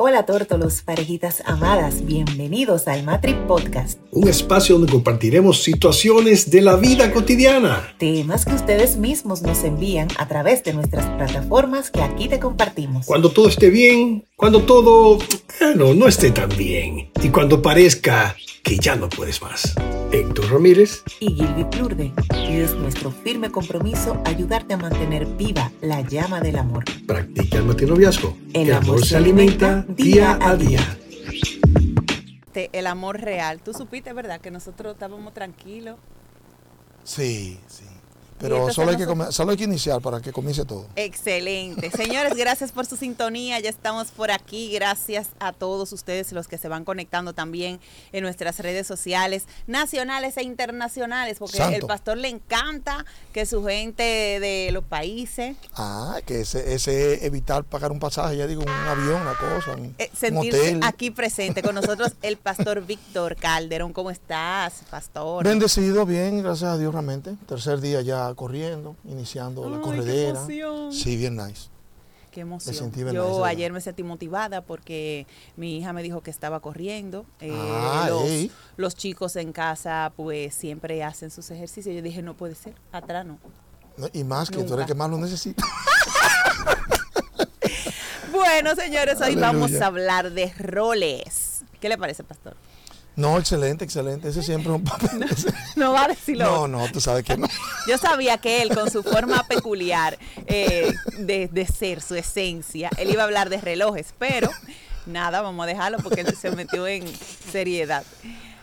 Hola tórtolos, parejitas amadas, bienvenidos al Matri Podcast. Un espacio donde compartiremos situaciones de la vida cotidiana. Temas que ustedes mismos nos envían a través de nuestras plataformas que aquí te compartimos. Cuando todo esté bien, cuando todo, bueno, no esté tan bien. Y cuando parezca que ya no puedes más. Héctor Ramírez y Gilby Plurde. Y es nuestro firme compromiso ayudarte a mantener viva la llama del amor. Practica el matinoviazgo. El, amor, se alimenta día a día. El amor real. Tú supiste, ¿verdad? Que nosotros estábamos tranquilos. Sí, sí. Pero solo hay, que solo hay que iniciar para que comience todo. Excelente. Señores, gracias por su sintonía. Ya estamos por aquí. Gracias a todos ustedes los que se van conectando también en nuestras redes sociales, nacionales e internacionales, porque el pastor le encanta que su gente de los países. Ah, que ese, ese evitar pagar un pasaje, ya digo, un avión, una cosa, un, eh, sentirse aquí presente con nosotros el pastor Víctor Calderón. ¿Cómo estás, pastor? Bendecido, bien, gracias a Dios realmente. Tercer día ya corriendo, iniciando la corredera. sí, bien nice. Qué emoción. Yo ayer me sentí motivada porque mi hija me dijo que estaba corriendo. Eh, ah, los, chicos en casa pues siempre hacen sus ejercicios. Yo dije, no puede ser, atrás no. y más que tú eres que más lo necesitas. bueno, señores, hoy vamos a hablar de roles. ¿Qué le parece, pastor? No, excelente, excelente. Ese siempre es un papel. No, va a decirlo. No, no, tú sabes que no. Yo sabía que él, con su forma peculiar eh, de, ser, su esencia, él iba a hablar de relojes, pero nada, vamos a dejarlo porque él se metió en seriedad.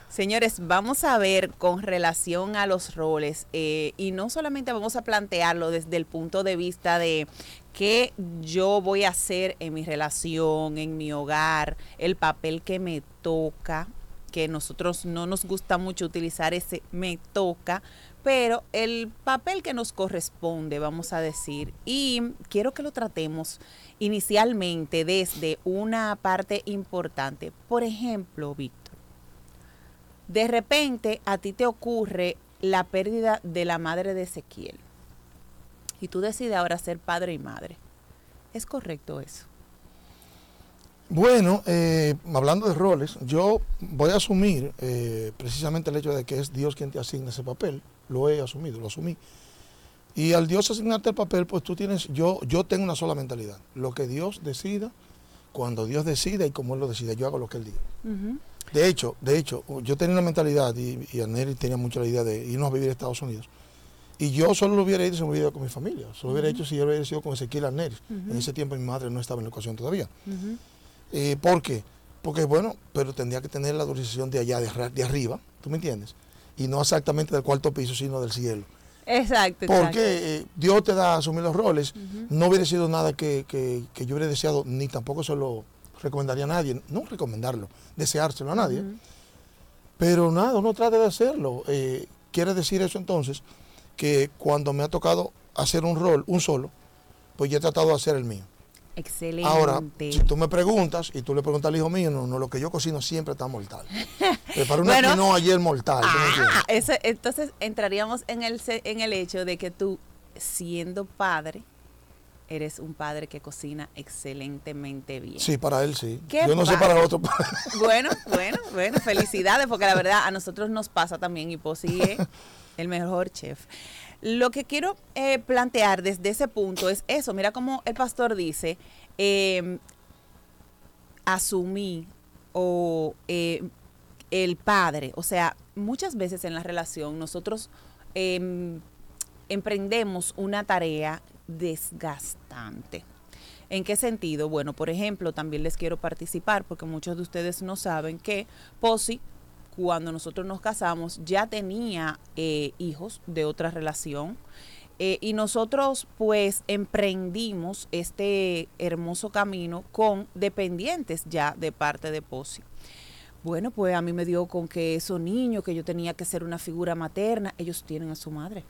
Señores, vamos a ver con relación a los roles eh, y no solamente vamos a plantearlo desde el punto de vista de qué yo voy a hacer en mi relación, en mi hogar, el papel que me toca, que nosotros no nos gusta mucho utilizar ese me toca, pero el papel que nos corresponde, vamos a decir, y quiero que lo tratemos inicialmente desde una parte importante. Por ejemplo, Víctor, de repente a ti te ocurre la pérdida de la madre de Ezequiel y tú decides ahora ser padre y madre. ¿Es correcto eso? Bueno, eh, hablando de roles, yo voy a asumir eh, precisamente el hecho de que es Dios quien te asigna ese papel. Lo he asumido, lo asumí. Y al Dios asignarte el papel, pues tú tienes, yo, yo tengo una sola mentalidad. Lo que Dios decida, cuando Dios decida y como Él lo decida, yo hago lo que Él diga. De hecho, de hecho, yo tenía una mentalidad y, y Aneri tenía mucho la idea de irnos a vivir a Estados Unidos. Y yo solo lo hubiera hecho si me hubiera ido con mi familia. Solo lo hubiera hecho si yo hubiera sido con Ezequiel Arneri. En ese tiempo mi madre no estaba en la ecuación todavía. Eh, ¿Por qué? Porque, bueno, pero tendría que tener la autorización de allá, de, arriba, ¿tú me entiendes? Y no exactamente del cuarto piso, sino del cielo. Exacto. Porque eh, Dios te da a asumir los roles. No hubiera sido nada que, yo hubiera deseado, ni tampoco se lo recomendaría a nadie. No recomendarlo, deseárselo a nadie. Pero nada, uno trata de hacerlo. Eh, quiere decir eso entonces que cuando me ha tocado hacer un rol, un solo, pues yo he tratado de hacer el mío. Excelente. Ahora, si tú me preguntas y tú le preguntas al hijo mío, no, no lo que yo cocino siempre está mortal. Para una bueno, no ayer mortal. Ah, entonces entraríamos en el, en el hecho de que tú, siendo padre, eres un padre que cocina excelentemente bien. Sí, para él sí. Yo no sé para otro padre. Bueno, bueno, bueno, felicidades, porque la verdad a nosotros nos pasa también y posible el mejor chef. Lo que quiero eh, plantear desde ese punto es eso. Mira cómo el pastor dice, em, asumí o eh, el padre. O sea, muchas veces en la relación nosotros em, emprendemos una tarea desgastante. ¿En qué sentido? Bueno, por ejemplo, también les quiero participar porque muchos de ustedes no saben que Posi cuando nosotros nos casamos, ya tenía eh, hijos de otra relación. Eh, y nosotros pues emprendimos este hermoso camino con dependientes ya de parte de POSI. Bueno, pues a mí me dio con que esos niños que yo tenía que ser una figura materna, ellos tienen a su madre.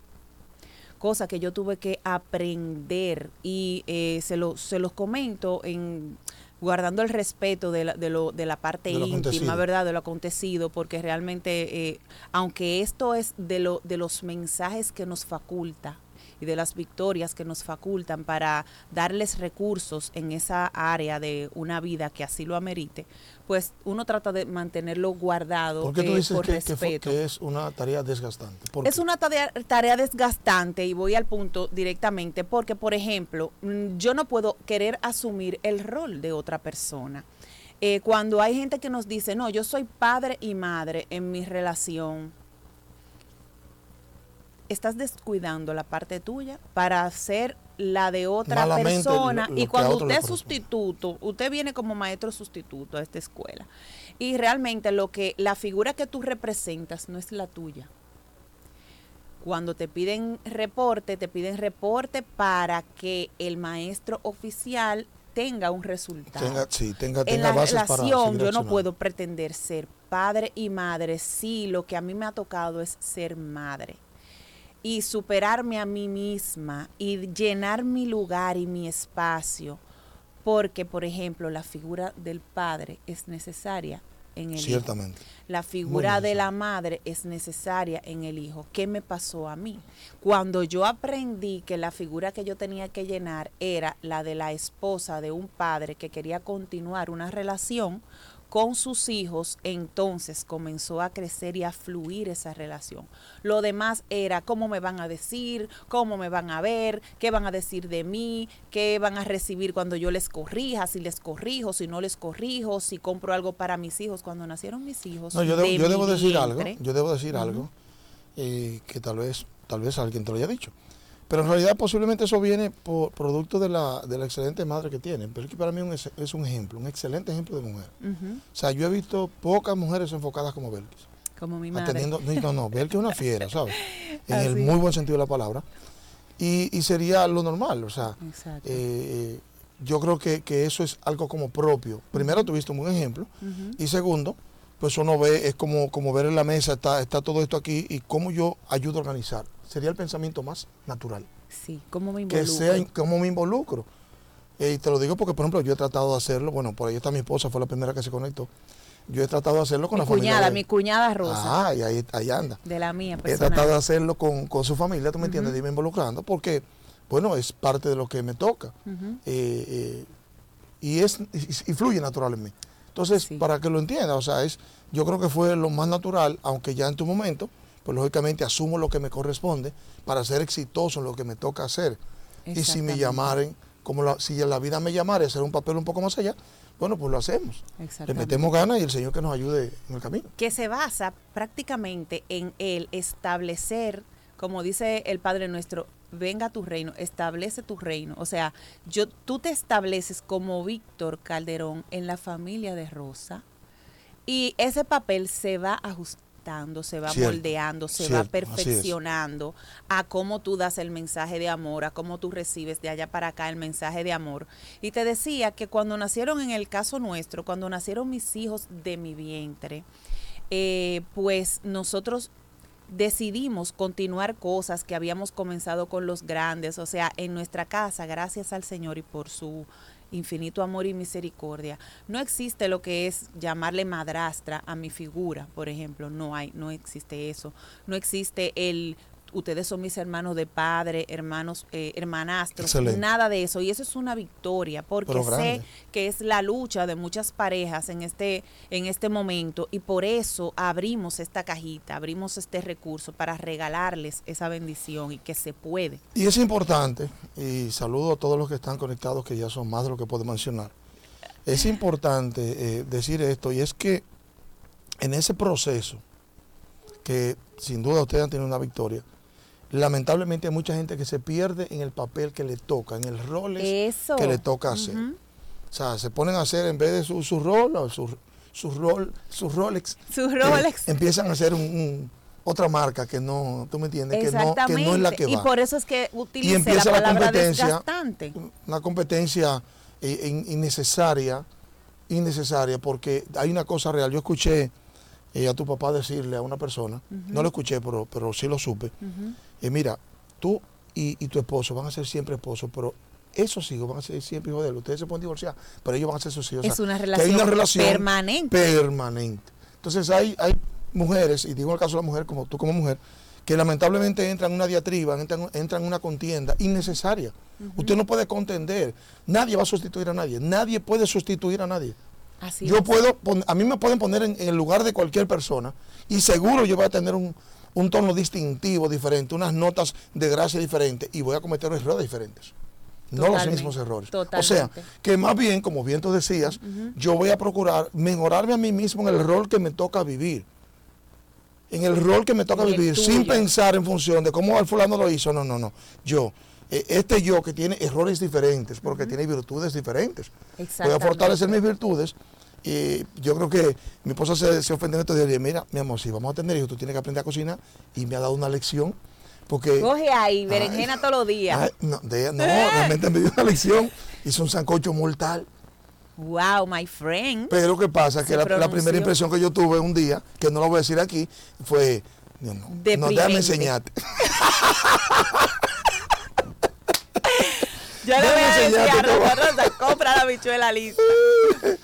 Cosa que yo tuve que aprender y eh, se, lo, se los comento en guardando el respeto de la, de lo, de la parte íntima, ¿verdad? De lo acontecido, porque realmente, eh, aunque esto es de, lo, de los mensajes que nos faculta y de las victorias que nos facultan para darles recursos en esa área de una vida que así lo amerite, pues uno trata de mantenerlo guardado ¿Por qué tú eh, dices por que, respeto. que es una tarea desgastante? ¿Por Es una tarea, tarea desgastante y voy al punto directamente porque, por ejemplo, mm, yo no puedo querer asumir el rol de otra persona. Eh, cuando hay gente que nos dice, no, yo soy padre y madre en mi relación, estás descuidando la parte tuya para hacer la de otra Malamente persona. lo- lo y cuando usted es sustituto, usted viene como maestro sustituto a esta escuela. Y realmente lo que la figura que tú representas no es la tuya. Cuando te piden reporte, te piden reporte para que el maestro oficial tenga un resultado. Tenga, sí, tenga, en tenga la bases relación yo no puedo pretender ser padre y madre si lo que a mí me ha tocado es ser madre y superarme a mí misma y llenar mi lugar y mi espacio porque por ejemplo la figura del padre es necesaria en el hijo. Ciertamente. La figura de la madre es necesaria en el hijo. ¿Qué me pasó a mí? Cuando yo aprendí que la figura que yo tenía que llenar era la de la esposa de un padre que quería continuar una relación con sus hijos, entonces comenzó a crecer y a fluir esa relación. Lo demás era cómo me van a decir, cómo me van a ver, qué van a decir de mí, qué van a recibir cuando yo les corrija, si les corrijo, si no les corrijo, si compro algo para mis hijos. Cuando nacieron mis hijos, No, yo debo, de yo debo decir algo, yo debo decir algo eh, que tal vez, tal vez alguien te lo haya dicho. Pero en realidad posiblemente eso viene por producto de la, de la excelente madre que tienen. Pero es que para mí un ex- es un ejemplo, un excelente ejemplo de mujer. O sea, yo he visto pocas mujeres enfocadas como Belkis. como mi madre. Atendiendo, no, no, Belkis es una fiera, ¿sabes? En el muy buen sentido de la palabra. Y, y sería lo normal, o sea, Exacto. eh, yo creo que, que eso es algo como propio. Primero tuviste un buen ejemplo. Y segundo, pues uno ve, es como, como ver en la mesa, está, está todo esto aquí y cómo yo ayudo a organizar. Sería el pensamiento más natural. Sí, ¿cómo me Que involucro? sea, cómo me involucro. Eh, y te lo digo porque, por ejemplo, yo he tratado de hacerlo, bueno, por ahí está mi esposa, fue la primera que se conectó. Yo he tratado de hacerlo con mi la familia. cuñada, de- mi cuñada Rosa, Ah, y ahí, ahí anda. de la mía He personal. tratado de hacerlo con, con su familia, ¿tú me entiendes? De irme involucrando, porque, bueno, es parte de lo que me toca. Eh, eh, y, es, y, y fluye natural en mí. Entonces, Sí. para que lo entienda, o sea, es, yo creo que fue lo más natural, aunque ya en tu momento, pues lógicamente asumo lo que me corresponde para ser exitoso en lo que me toca hacer. Y si me llamaren, como la, si la vida me llamara a hacer un papel un poco más allá, bueno, pues lo hacemos. Le Exactamente. metemos ganas y el Señor que nos ayude en el camino. que se basa prácticamente en el establecer, como dice el Padre nuestro, venga a tu reino, establece tu reino. O sea, yo, tú te estableces como Víctor Calderón en la familia de Rosa y ese papel se va ajustando, se va Cierto, moldeando, se cierto, va perfeccionando a cómo tú das el mensaje de amor, a cómo tú recibes de allá para acá el mensaje de amor. Y te decía que cuando nacieron, en el caso nuestro, cuando nacieron mis hijos de mi vientre, eh, pues nosotros decidimos continuar cosas que habíamos comenzado con los grandes, o sea, en nuestra casa, gracias al Señor y por su infinito amor y misericordia, no existe lo que es llamarle madrastra a mi figura, por ejemplo, no hay, no existe eso, no existe el ustedes son mis hermanos de padre, hermanos, eh, hermanastros, Excelente. nada de eso. Y eso es una victoria, porque sé que es la lucha de muchas parejas en este, en este momento y por eso abrimos esta cajita, abrimos este recurso para regalarles esa bendición y que se puede. Y es importante, y saludo a todos los que están conectados, que ya son más de lo que puedo mencionar. Es importante eh, decir esto, y es que en ese proceso, que sin duda ustedes han tenido una victoria, lamentablemente hay mucha gente que se pierde en el papel que le toca, en el rol que le toca hacer. O sea, se ponen a hacer en vez de su, su rol, o su, su rol, su Rolex, Su eh, Rolex. empiezan a hacer un- un- otra marca que no, tú me entiendes, que no, que no es la que va. y por eso es que utilicé empieza la competencia. desgastante. una competencia eh, in- innecesaria, innecesaria, porque hay una cosa real. Yo escuché eh, a tu papá decirle a una persona, no lo escuché, pero, pero sí lo supe, eh, mira, tú y, y tu esposo van a ser siempre esposos, pero esos hijos van a ser siempre hijos de él. Ustedes se pueden divorciar, pero ellos van a ser sus hijos. O Es sea, una relación, una relación permanente. permanente. Entonces hay, hay mujeres, y digo en el caso de la mujer, como tú como mujer, que lamentablemente entran en una diatriba, entran, entran en una contienda innecesaria. Usted no puede contender, nadie va a sustituir a nadie, nadie puede sustituir a nadie. Así yo es. puedo, a mí me pueden poner en, en el lugar de cualquier persona y seguro yo voy a tener un, un tono distintivo diferente, unas notas de gracia diferentes y voy a cometer errores diferentes. No los mismos errores. O totalmente. sea, que más bien, como bien tú decías, yo voy a procurar mejorarme a mí mismo en el rol que me toca vivir. En el rol que me toca vivir, sin pensar en función de cómo el fulano lo hizo. No, no, no. Yo, este yo que tiene errores diferentes, porque tiene virtudes diferentes. Voy a fortalecer mis virtudes. Y yo creo que mi esposa se, se ofendió en estos días. Le dije, mira, mi amor, si vamos a tener hijos, tú tienes que aprender a cocinar. Y me ha dado una lección. Porque. Coge ahí, berenjena todos los días. Ay, no, de- no, realmente me dio una lección. Hizo un sancocho mortal. Wow, my friend. Pero ¿qué pasa? Que la, la primera impresión que yo tuve un día, que no lo voy a decir aquí, fue. No, no, no déjame enseñarte. Yo le voy a decir a. Rosa, compra la bichuela lista.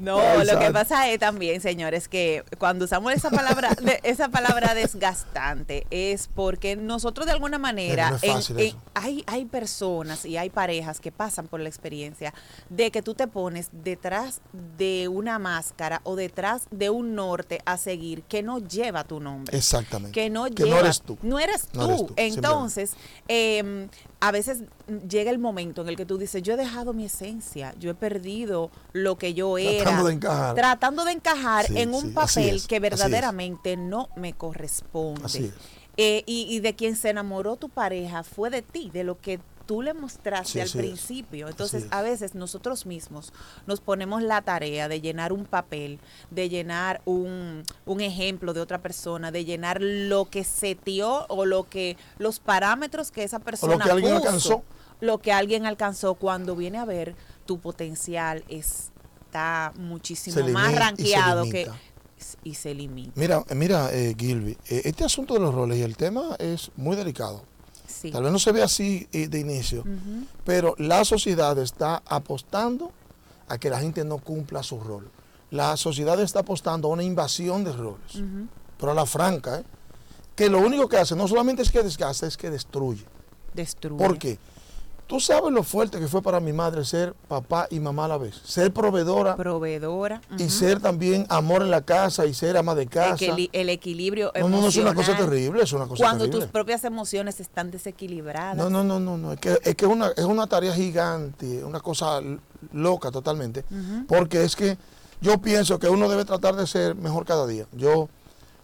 No, Ay, lo que pasa es también, señores, que cuando usamos esa palabra, de- esa palabra desgastante es porque nosotros de alguna manera no en- en- hay, hay personas y hay parejas que pasan por la experiencia de que tú te pones detrás de una máscara o detrás de un norte a seguir que no lleva tu nombre Exactamente. que no Que lleva, no eres tú. No eres tú. No eres tú, Entonces, eh, a veces llega el momento en el que tú dices, yo he dejado mi esencia, yo he perdido lo que yo era. Tratando de encajar. Tratando de encajar Sí, en un sí, papel es, que verdaderamente no me corresponde. Así es. Eh, y, y de quien se enamoró tu pareja fue de ti, de lo que tú le mostraste Sí, al principio. Entonces, a veces nosotros mismos nos ponemos la tarea de llenar un papel, de llenar un, un ejemplo de otra persona, de llenar lo que setió o lo que los parámetros que esa persona que alguien puso, alcanzó. lo que alguien alcanzó cuando viene a ver tu potencial está muchísimo Se más rankeado que y se limita. Mira, mira, eh, Gilby, eh, este asunto de los roles y el tema es muy delicado. Sí. Tal vez no se ve así eh, de inicio, pero la sociedad está apostando a que la gente no cumpla su rol. La sociedad está apostando a una invasión de roles, pero a la franca, ¿eh? que lo único que hace no solamente es que desgasta, es que destruye. Destruye. ¿Por qué? Tú sabes lo fuerte que fue para mi madre ser papá y mamá a la vez, ser proveedora Proveedora. y ser también amor en la casa y ser ama de casa. Equili- el equilibrio No, no, no es una cosa terrible, es una cosa Cuando terrible. tus propias emociones están desequilibradas. No, no, no, no, no. Es que, es, que una, es una tarea gigante, una cosa loca totalmente. Porque es que yo pienso que uno debe tratar de ser mejor cada día. Yo,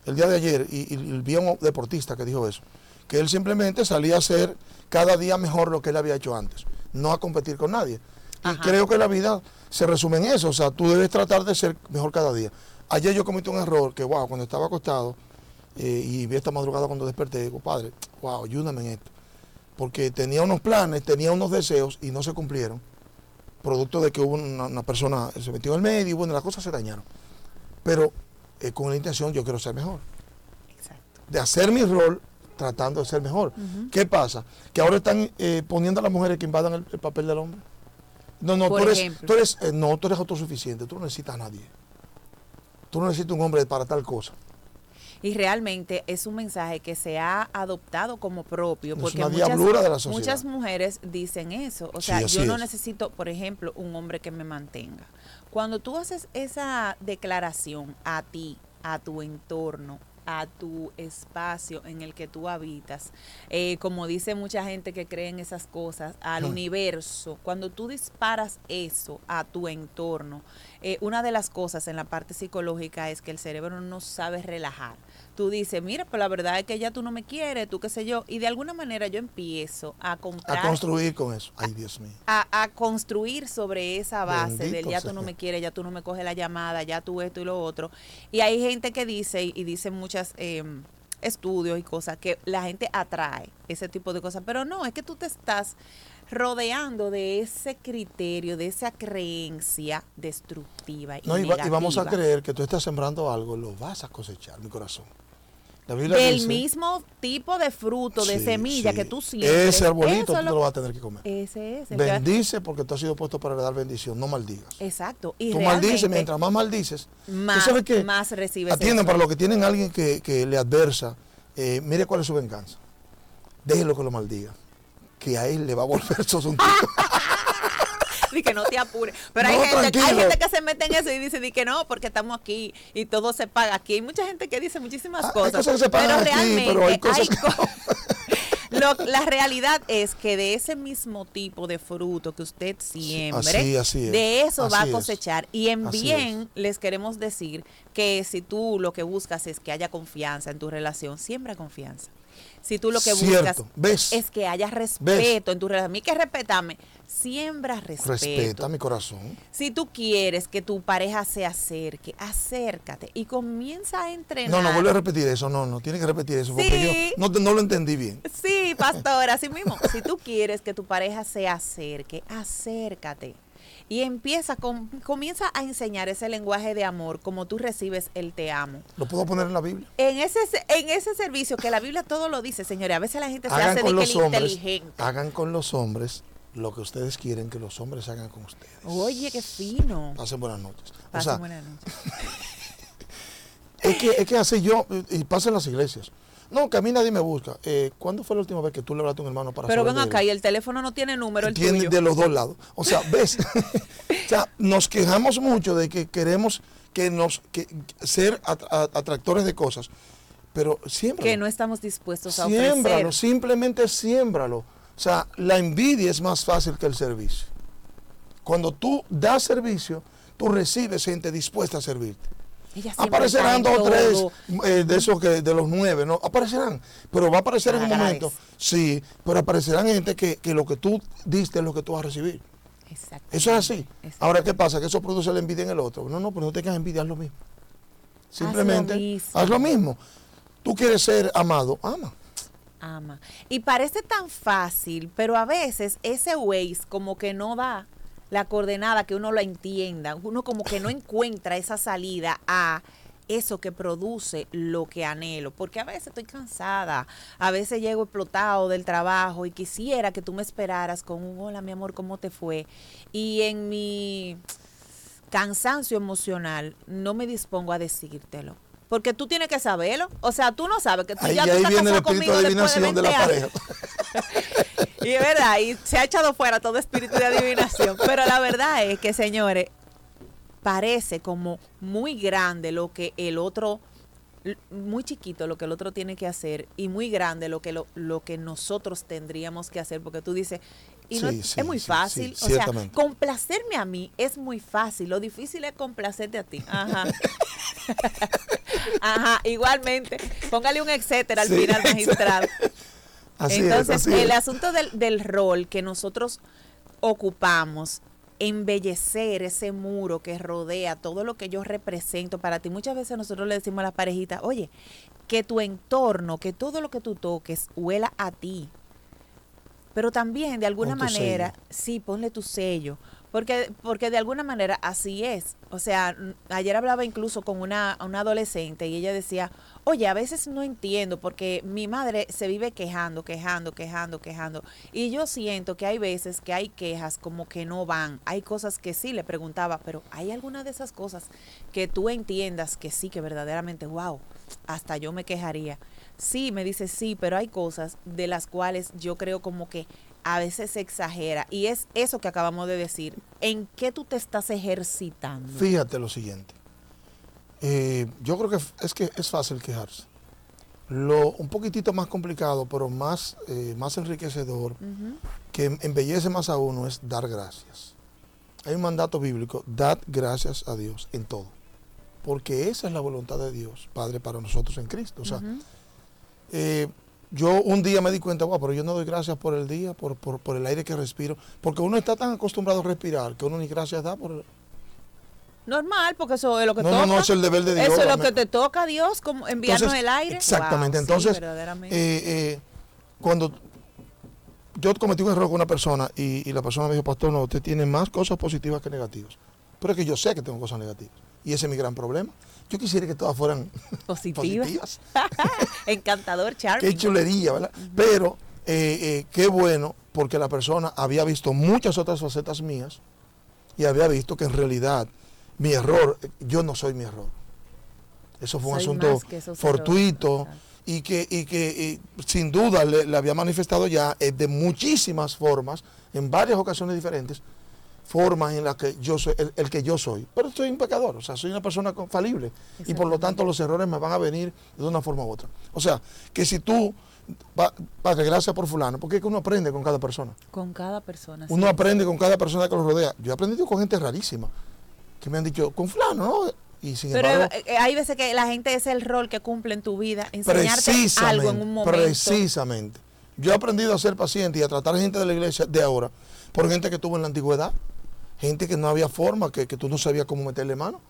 el día de ayer, y, y vi a un deportista que dijo eso, que él simplemente salía a hacer cada día mejor lo que él había hecho antes, no a competir con nadie. Y Ajá. creo que la vida se resume en eso, o sea, tú debes tratar de ser mejor cada día. Ayer yo cometí un error que, wow, cuando estaba acostado eh, y vi esta madrugada cuando desperté, digo, padre, wow, ayúdame en esto. Porque tenía unos planes, tenía unos deseos y no se cumplieron. Producto de que hubo una, una persona, se metió en el medio y bueno, las cosas se dañaron. Pero eh, con la intención yo quiero ser mejor. Exacto. De hacer mi rol tratando de ser mejor. ¿Qué pasa? Que ahora están eh, poniendo a las mujeres que invadan el, el papel del hombre. No, no, Por tú eres, tú eres, eh, no, tú eres autosuficiente, tú no necesitas a nadie. Tú no necesitas un hombre para tal cosa. Y realmente es un mensaje que se ha adoptado como propio. Es Porque una muchas, de la sociedad. muchas mujeres dicen eso. O sea, yo no es. necesito, por ejemplo, un hombre que me mantenga. Cuando tú haces esa declaración a ti, a tu entorno, a tu espacio en el que tú habitas, eh, como dice mucha gente que cree en esas cosas, al universo, cuando tú disparas eso a tu entorno, eh, una de las cosas en la parte psicológica es que el cerebro no sabe relajar. Tú dices, mira, pues la verdad es que ya tú no me quieres, tú qué sé yo, y de alguna manera yo empiezo a comprar A construir con eso. Ay, Dios mío. a, a construir sobre esa base del ya tú no me quieres, ya tú no me coges la llamada, ya tú esto y lo otro. Y hay gente que dice, y dicen muchas em, estudios y cosas, que la gente atrae ese tipo de cosas, pero no, es que tú te estás rodeando de ese criterio, de esa creencia destructiva y, No, y, va- y vamos a creer que tú estás sembrando algo, lo vas a cosechar, mi corazón. La Biblia del dice- mismo tipo de fruto, de Sí, semilla sí. que tú siembres. Ese arbolito tú lo- lo vas a tener que comer. Ese es. Bendice porque tú has sido puesto para dar bendición, no maldigas. Exacto. Y tú maldices, mientras más maldices, más, sabes que más recibes atienden para los que tienen alguien que, que le adversa eh, mire cuál es su venganza. Déjelo que lo maldiga. Que a él le va a volver su. Di que no te apures. Pero hay, gente, hay gente que se mete en eso y dice di que no, porque estamos aquí y todo se paga aquí. Hay mucha gente que dice muchísimas Ah, hay cosas. cosas que se pagan pero aquí, realmente pero hay cosas que co- Lo- la realidad es que de ese mismo tipo de fruto que usted siembre, así- así es, de eso va a es. cosechar. Y en bien les queremos decir que si tú lo que buscas es que haya confianza en tu relación, siembra confianza. Si tú lo que Cierto, buscas ¿ves? es que haya respeto en tu relación, a mí que respetarme, siembra respeto. Respeta mi corazón. Si tú quieres que tu pareja se acerque, acércate y comienza a entrenar. No, no, vuelve a repetir eso. No, no, tiene que repetir eso. Porque Sí. yo no, no lo entendí bien. Sí, pastor, así mismo. Si tú quieres que tu pareja se acerque, acércate. Y empieza, comienza a enseñar ese lenguaje de amor como tú recibes el te amo. Lo puedo poner en la Biblia. En ese, en ese servicio, que la Biblia todo lo dice, señores, a veces la gente se hace de con que los el hombres. inteligente. Hagan con los hombres lo que ustedes quieren que los hombres hagan con ustedes. Oye, qué fino. Pasen buenas noches. O Pasen sea, buenas noches. es que, es que así yo, y pasa en las iglesias. No, que a mí nadie me busca. Eh, ¿Cuándo fue la última vez que tú le hablaste a un hermano para Pero ven acá, y el teléfono no tiene número, el Tiene tuyo. de los dos lados. O sea, ves, o sea, nos quejamos mucho de que queremos que nos que, ser atractores de cosas, pero siempre que no estamos dispuestos a siémbralo, ofrecer. simplemente siémbralo. O sea, la envidia es más fácil que el servicio. Cuando tú das servicio, tú recibes gente dispuesta a servirte. Aparecerán dos o tres eh, de esos que de los nueve, ¿no? Aparecerán, pero va a aparecer en un momento, sí, pero aparecerán gente que, que lo que tú diste es lo que tú vas a recibir. Exacto. Eso es así. Ahora, ¿qué pasa? Que eso produce la envidia en el otro. No, no, pero no tengas envidia, haz lo mismo. Simplemente mismo. haz lo mismo. Tú quieres ser amado, ama. ama. Y parece tan fácil, pero a veces ese Waze como que no da la coordenada que uno la entienda. Uno como que no encuentra esa salida a eso que produce lo que anhelo. Porque a veces estoy cansada, a veces llego explotado del trabajo y quisiera que tú me esperaras con un hola mi amor, ¿cómo te fue? Y en mi cansancio emocional no me dispongo a decírtelo. Porque tú tienes que saberlo. O sea, tú no sabes que tú Ahí, ya tú ahí estás viene el espíritu de adivinación de, 20 la pareja. Y es verdad, y se ha echado fuera todo espíritu de adivinación. Pero la verdad es que, señores, parece como muy grande lo que el otro, muy chiquito lo que el otro tiene que hacer y muy grande lo que lo, lo que nosotros tendríamos que hacer. Porque tú dices, y no es, sí, es muy fácil. sí, o sea, complacerme a mí es muy fácil. Lo difícil es complacerte a ti. Ajá. Ajá, igualmente. Póngale un etcétera al final, magistrado. Así Entonces, es, así el es. asunto del, del rol que nosotros ocupamos, embellecer ese muro que rodea todo lo que yo represento para ti. Muchas veces nosotros le decimos a las parejitas, oye, que tu entorno, que todo lo que tú toques huela a ti. Pero también, de alguna manera, sí, ponle tu sello. Porque, porque de alguna manera así es. O sea, ayer hablaba incluso con una, una adolescente y ella decía, oye, a veces no entiendo porque mi madre se vive quejando, quejando, quejando, quejando. Y yo siento que hay veces que hay quejas como que no van. Hay cosas que sí, le preguntaba, pero ¿hay alguna de esas cosas que tú entiendas que sí, que verdaderamente, wow, hasta yo me quejaría? Sí, me dice sí, pero hay cosas de las cuales yo creo como que a veces se exagera. Y es eso que acabamos de decir. ¿En qué tú te estás ejercitando? Fíjate lo siguiente. Eh, yo creo que es que es fácil quejarse. Lo un poquitito más complicado, pero más, eh, más enriquecedor, que em- embellece más a uno, es dar gracias. Hay un mandato bíblico, dad gracias a Dios en todo. Porque esa es la voluntad de Dios, Padre, para nosotros en Cristo. O sea, eh, yo un día me di cuenta, "Guau, pero yo no doy gracias por el día, por, por, por el aire que respiro, porque uno está tan acostumbrado a respirar que uno ni gracias da por... Normal, porque eso es lo que No, toca. no, no, es el deber de Dios. Eso es lo que te toca a Dios, como enviarnos Entonces, el aire. Exactamente. Wow, Entonces, eh, eh, cuando yo cometí un error con una persona y, y la persona me dijo, pastor, no, usted tiene más cosas positivas que negativas. Pero es que yo sé que tengo cosas negativas. Y ese es mi gran problema. Yo quisiera que todas fueran Positiva. positivas. Encantador, charming. Qué chulería, ¿verdad? Pero eh, eh, qué bueno, porque la persona había visto muchas otras facetas mías y había visto que en realidad mi error, yo no soy mi error. Eso fue un Soy asunto fortuito errores. y que, y que sin duda le, había manifestado ya eh, de muchísimas formas, en varias ocasiones diferentes, formas en las que yo soy, el, que yo soy. Pero soy un pecador, o sea, soy una persona falible. Y por lo tanto los errores me van a venir de una forma u otra. O sea, que si tú, Padre, gracias por fulano, porque es que uno aprende con cada persona. Con cada persona. Uno aprende con cada persona que lo rodea. Yo he aprendido con gente rarísima, que me han dicho, con fulano, ¿no? Pero eh, eh, hay veces que la gente es el rol que cumple en tu vida, enseñarte algo en un momento. Precisamente. Yo he aprendido a ser paciente y a tratar gente de la iglesia de ahora por gente que tuvo en la antigüedad, gente que no había forma, que, tú no sabías cómo meterle mano,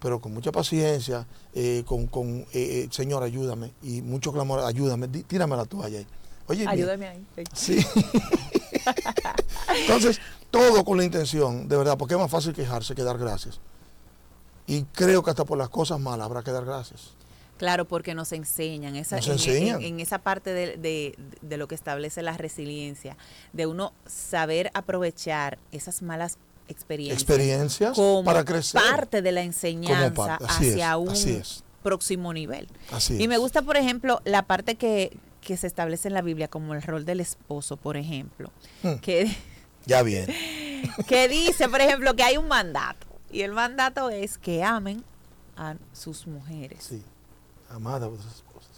pero con mucha paciencia, eh, con, con Señor, ayúdame, y mucho clamor, ayúdame, tírame la toalla ahí. Oye, ayúdame ahí. Sí. Entonces, todo con la intención, de verdad, porque es más fácil quejarse que dar gracias. Y creo que hasta por las cosas malas habrá que dar gracias. Claro, porque nos enseñan, esa, en, esa parte de, lo que establece la resiliencia, de uno saber aprovechar esas malas experiencias, experiencias como para crecer. parte de la enseñanza hacia un próximo nivel. y me gusta, por ejemplo, la parte que, se establece en la Biblia como el rol del esposo, por ejemplo. Hmm. Que, ya bien. Que dice, por ejemplo, que hay un mandato y el mandato es que amen a sus mujeres. Sí, amada a sus esposas.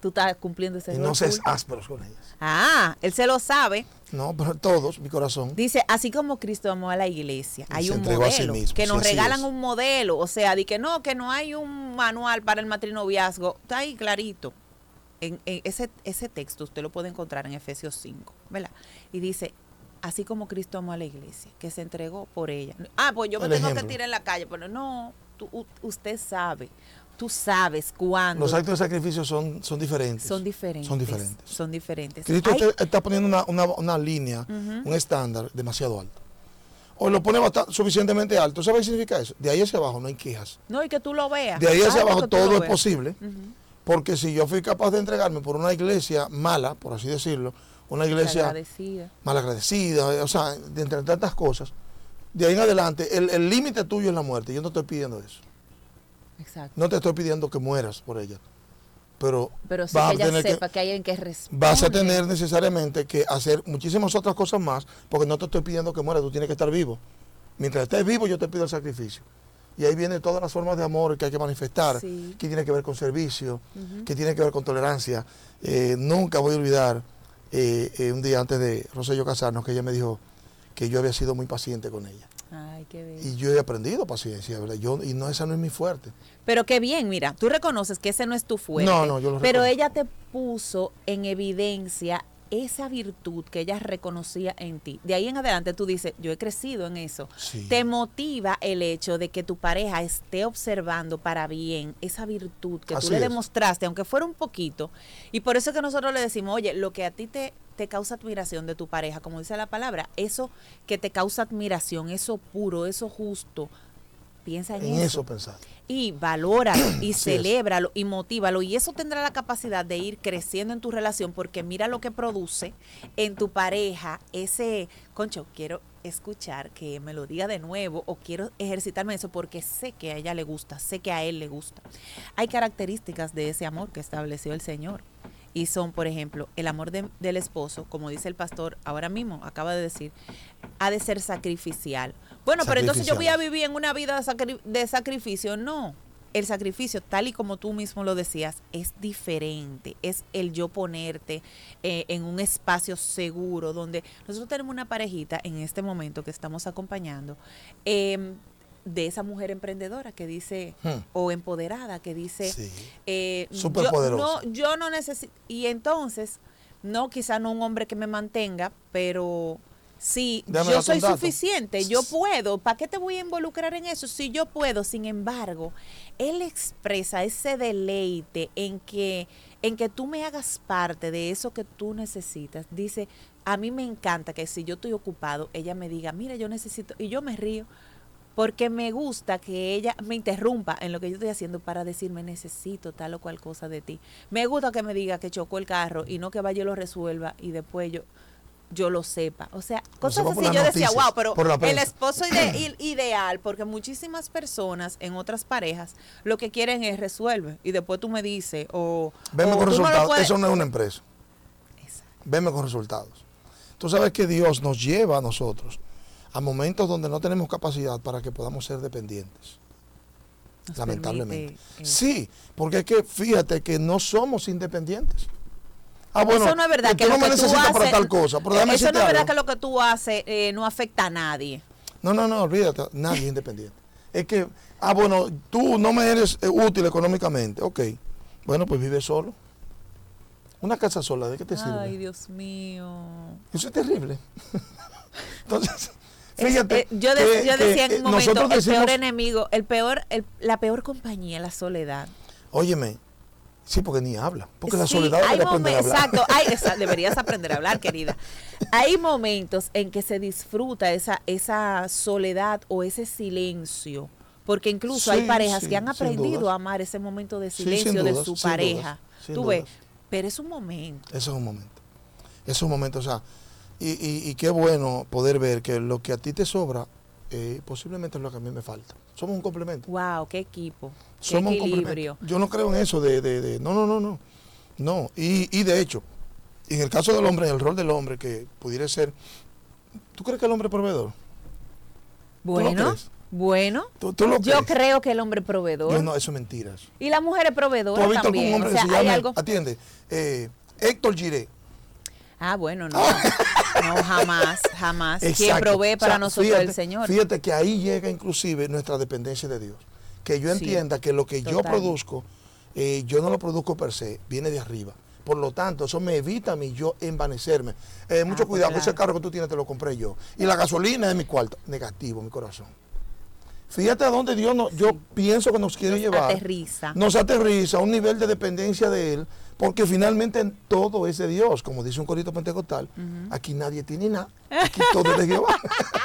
Tú estás cumpliendo ese Y no seas ásperos con ellas. Ah, él se lo sabe. No, pero todos, mi corazón. Dice, así como Cristo amó a la iglesia, hay un modelo, que nos regalan un modelo, o sea, de que no, que no hay un manual para el matrinoviazgo, está ahí clarito. En, en, ese, ese texto usted lo puede encontrar en Efesios 5, ¿verdad? Y dice, así como Cristo amó a la iglesia, que se entregó por ella. Ah, pues yo me tengo que tirar en la calle, pero no, usted sabe, tú sabes cuándo. Los actos de sacrificio son, son diferentes. Son diferentes. Son diferentes. Son diferentes. Cristo está poniendo una, línea, un estándar demasiado alto. O lo pone suficientemente alto. ¿Sabes qué significa eso? De ahí hacia abajo no hay quejas. No, y que tú lo veas. De ahí hacia abajo todo es posible. Porque si yo fui capaz de entregarme por una iglesia mala, por así decirlo, una iglesia malagradecida, o sea, de entre tantas cosas. De ahí en adelante, el límite tuyo es la muerte. Yo no estoy pidiendo eso. Exacto. No te estoy pidiendo que mueras por ella. Pero, pero sí que ella sepa que, hay alguien que Vas a tener necesariamente que hacer muchísimas otras cosas más, porque no te estoy pidiendo que mueras, tú tienes que estar vivo. Mientras estés vivo, yo te pido el sacrificio. Y ahí vienen todas las formas de amor que hay que manifestar, que tiene que ver con servicio, que tiene que ver con tolerancia. Eh, nunca voy a olvidar eh, eh, un día antes de Rosello casarnos, que ella me dijo que yo había sido muy paciente con ella. Ay, qué bien. Y yo he aprendido paciencia, ¿verdad? Yo, y no, esa no es mi fuerte. Pero qué bien, mira, tú reconoces que ese no es tu fuerte. No, no, yo lo Pero ella te puso en evidencia esa virtud que ella reconocía en ti. De ahí en adelante tú dices, yo he crecido en eso. Te motiva el hecho de que tu pareja esté observando para bien esa virtud que tú le demostraste, aunque fuera un poquito. Y por eso es que nosotros le decimos, oye, lo que a ti te, te causa admiración de tu pareja, como dice la palabra, eso que te causa admiración, eso puro, eso justo, piensa en, en eso. pensar y valóralo y celébralo y motívalo y eso tendrá la capacidad de ir creciendo en tu relación porque mira lo que produce en tu pareja ese, concho, quiero escuchar que me lo diga de nuevo o quiero ejercitarme eso porque sé que a ella le gusta, sé que a él le gusta. Hay características de ese amor que estableció el Señor y son, por ejemplo, el amor del esposo, como dice el pastor ahora mismo, acaba de decir, ha de ser sacrificial. Bueno, pero entonces yo voy a vivir en una vida de, sacrificio. No, el sacrificio, tal y como tú mismo lo decías, es diferente. Es el yo ponerte eh, en un espacio seguro donde nosotros tenemos una parejita en este momento que estamos acompañando. Em, de esa mujer emprendedora que dice, hmm. o empoderada, que dice, eh, yo, no, yo no necesito, y entonces, no, quizá no un hombre que me mantenga, pero si yo soy suficiente, yo puedo, ¿para qué te voy a involucrar en eso? Si yo puedo, sin embargo, él expresa ese deleite en que, en que tú me hagas parte de eso que tú necesitas. Dice, a mí me encanta que si yo estoy ocupado, ella me diga, mira, yo necesito, y yo me río porque me gusta que ella me interrumpa en lo que yo estoy haciendo para decirme necesito tal o cual cosa de ti. Me gusta que me diga que chocó el carro y no que vaya y lo resuelva y después yo yo lo sepa. O sea, cosas así. Yo decía, wow, pero el prensa". esposo ide- ideal, porque muchísimas personas en otras parejas lo que quieren es resuelve y después tú me dices o... Veme o con no resultados. puedes- Eso no es una empresa. Exacto. Veme con resultados. Tú sabes que Dios nos lleva a nosotros a momentos donde no tenemos capacidad para que podamos ser dependientes. Nos lamentablemente. Sí, porque es que fíjate que no somos independientes. Ah, bueno, eso no es verdad que lo me que tú necesitas para haces- tal cosa, pero Eso no es verdad algo. que lo que tú haces eh, no afecta a nadie. No, no, no, olvídate, nadie es independiente. Es que, ah, bueno, tú no me eres eh, útil económicamente, ok. Bueno, pues vive solo. Una casa sola, ¿de qué te sirve? Ay, Dios mío. Eso es terrible. Entonces, Es- fíjate. eh, yo, de- que- yo que, decía en eh, un momento, el decimos, peor enemigo, el peor, el- la peor compañía, la soledad. Óyeme, sí, porque ni habla. Porque la Sí, soledad hay debería aprender a hablar. Exacto, hay- esa- deberías aprender a hablar, querida. Hay momentos en que se disfruta esa, esa soledad o ese silencio. Porque incluso hay parejas sí, que han aprendido a amar ese momento de silencio de su pareja. dudas, Tú ves, dudas. pero es un momento. Ese es un momento. Ese es un momento, o sea, y, y- y qué bueno poder ver que lo que a ti te sobra, eh, posiblemente es lo que a mí me falta. Somos un complemento. Wow, qué equipo, qué Somos un equilibrio. complemento. Yo no creo en eso de, de- de- no, no, no, no. No, y, y de hecho, en el caso del hombre, en el rol del hombre, que pudiera ser, ¿tú crees que el hombre es proveedor? Bueno, bueno. ¿Tú, tú lo Yo creo que el hombre es proveedor. Yo no, eso es mentira. eso. Y la mujer es ¿Tú proveedora has visto algún también. hombre O que se llame, algo. atiende, eh, Héctor Giré? Ah, bueno, no. No, jamás, jamás. Quien Exacto. provee para O sea, nosotros fíjate, el Señor. Fíjate que ahí llega inclusive nuestra dependencia de Dios. Que yo Sí, entienda que lo que yo produzco, eh, yo no lo produzco per se, viene de arriba. Por lo tanto, eso me evita a mí yo envanecerme. Eh, mucho pues cuidado, ese claro. carro que tú tienes te lo compré yo. Y la gasolina es mi cuarto. Negativo, mi corazón. Fíjate a dónde Dios nos, yo pienso que nos quiere Nos llevar. aterriza. Nos aterriza a un nivel de dependencia de Él, porque finalmente todo es de Dios. Como dice un corito pentecostal, aquí nadie tiene nada, aquí todo es de Jehová.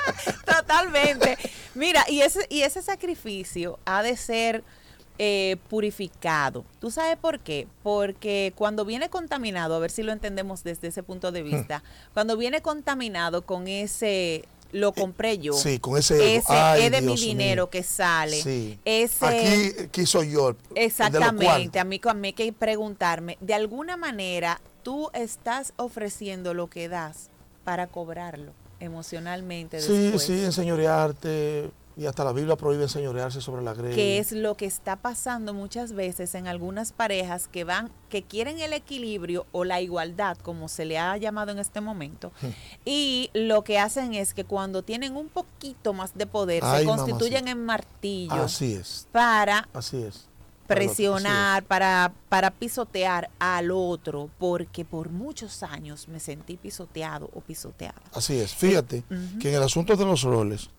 Totalmente. Mira, y ese, y ese sacrificio ha de ser eh, purificado. ¿Tú sabes por qué? Porque cuando viene contaminado, a ver si lo entendemos desde ese punto de vista, cuando viene contaminado con ese, lo compré yo. Sí, con ese. Ese Ay, es de mi dinero mío. que sale. Sí. Ese, Aquí, soy yo. Exactamente, a mí, a mí hay que preguntarme, de alguna manera tú estás ofreciendo lo que das para cobrarlo emocionalmente Sí, después. sí, enseñorearte. Y hasta la Biblia prohíbe enseñorearse sobre la grey. que es lo que está pasando muchas veces en algunas parejas que van, que quieren el equilibrio o la igualdad, como se le ha llamado en este momento, Hmm. y lo que hacen es que cuando tienen un poquito más de poder, Ay, se constituyen mamacita. en martillo Así es, para así es. presionar, para, para pisotear al otro, porque por muchos años me sentí pisoteado o pisoteada. Así es. Fíjate que en el asunto de los roles,